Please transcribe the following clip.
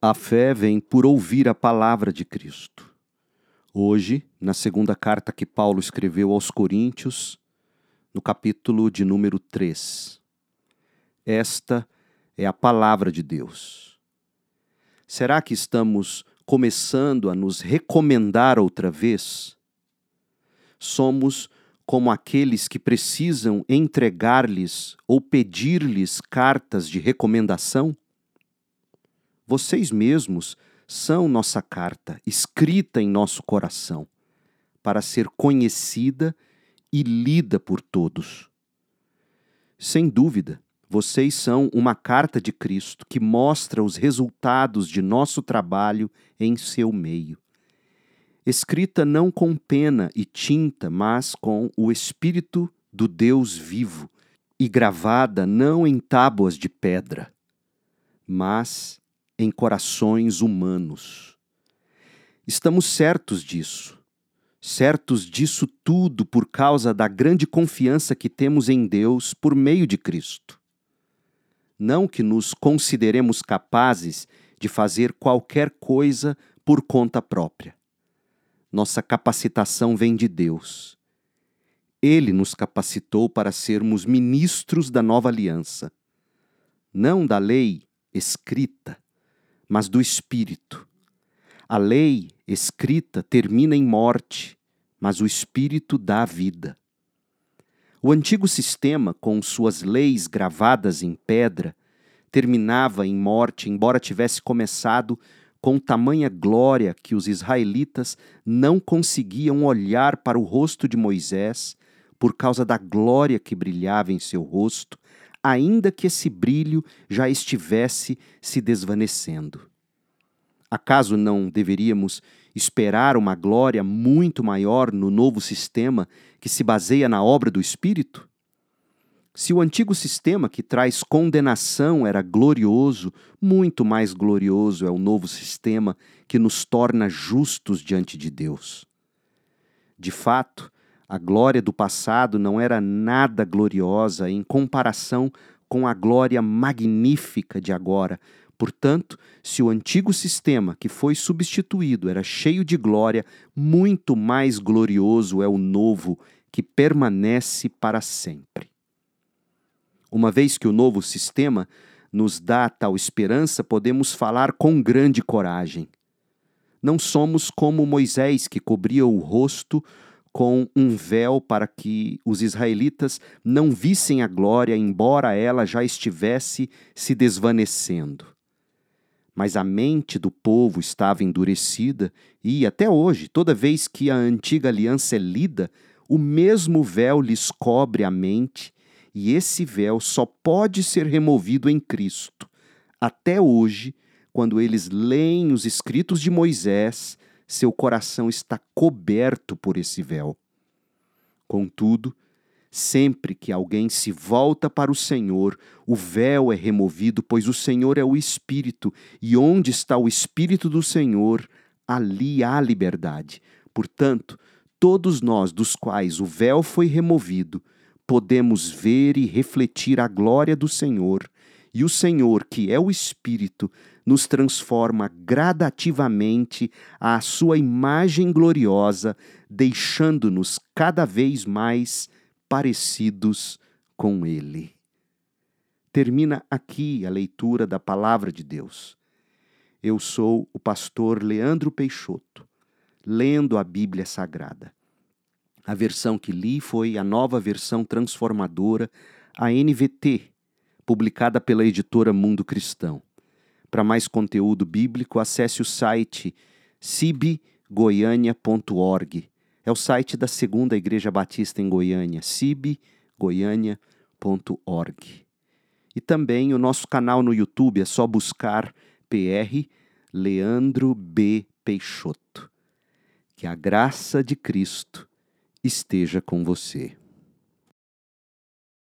A fé vem por ouvir a palavra de Cristo. Hoje, na segunda carta que Paulo escreveu aos Coríntios, no capítulo de número 3. Esta é a palavra de Deus. Será que estamos começando a nos recomendar outra vez? Somos como aqueles que precisam entregar-lhes ou pedir-lhes cartas de recomendação? Vocês mesmos são nossa carta, escrita em nosso coração, para ser conhecida e lida por todos. Sem dúvida, vocês são uma carta de Cristo que mostra os resultados de nosso trabalho em seu meio. Escrita não com pena e tinta, mas com o Espírito do Deus vivo, e gravada não em tábuas de pedra, mas em corações humanos. Estamos certos disso, certos disso tudo por causa da grande confiança que temos em Deus por meio de Cristo. Não que nos consideremos capazes de fazer qualquer coisa por conta própria. Nossa capacitação vem de Deus. Ele nos capacitou para sermos ministros da nova aliança, não da lei escrita, mas do Espírito. A lei escrita termina em morte, mas o Espírito dá vida. O antigo sistema, com suas leis gravadas em pedra, terminava em morte, embora tivesse começado com tamanha glória que os israelitas não conseguiam olhar para o rosto de Moisés por causa da glória que brilhava em seu rosto, ainda que esse brilho já estivesse se desvanecendo. Acaso não deveríamos esperar uma glória muito maior no novo sistema que se baseia na obra do Espírito? Se o antigo sistema que traz condenação era glorioso, muito mais glorioso é o novo sistema que nos torna justos diante de Deus. De fato, a glória do passado não era nada gloriosa em comparação com a glória magnífica de agora. Portanto, se o antigo sistema que foi substituído era cheio de glória, muito mais glorioso é o novo que permanece para sempre. Uma vez que o novo sistema nos dá tal esperança, podemos falar com grande coragem. Não somos como Moisés, que cobria o rosto com um véu para que os israelitas não vissem a glória, embora ela já estivesse se desvanecendo. Mas a mente do povo estava endurecida e, até hoje, toda vez que a antiga aliança é lida, o mesmo véu lhes cobre a mente, e esse véu só pode ser removido em Cristo. Até hoje, quando eles leem os escritos de Moisés, seu coração está coberto por esse véu. Contudo, sempre que alguém se volta para o Senhor, o véu é removido, pois o Senhor é o Espírito, e onde está o Espírito do Senhor, ali há liberdade. Portanto, todos nós, dos quais o véu foi removido, podemos ver e refletir a glória do Senhor, e o Senhor, que é o Espírito, nos transforma gradativamente à sua imagem gloriosa, deixando-nos cada vez mais parecidos com Ele. Termina aqui a leitura da palavra de Deus. Eu sou o pastor Leandro Peixoto, lendo a Bíblia Sagrada. A versão que li foi a nova versão transformadora, a NVT, publicada pela editora Mundo Cristão. Para mais conteúdo bíblico, acesse o site cibgoiania.org. É o site da Segunda Igreja Batista em Goiânia, cibgoiania.org. E também o nosso canal no YouTube, é só buscar PR Leandro B. Peixoto. Que a graça de Cristo esteja com você.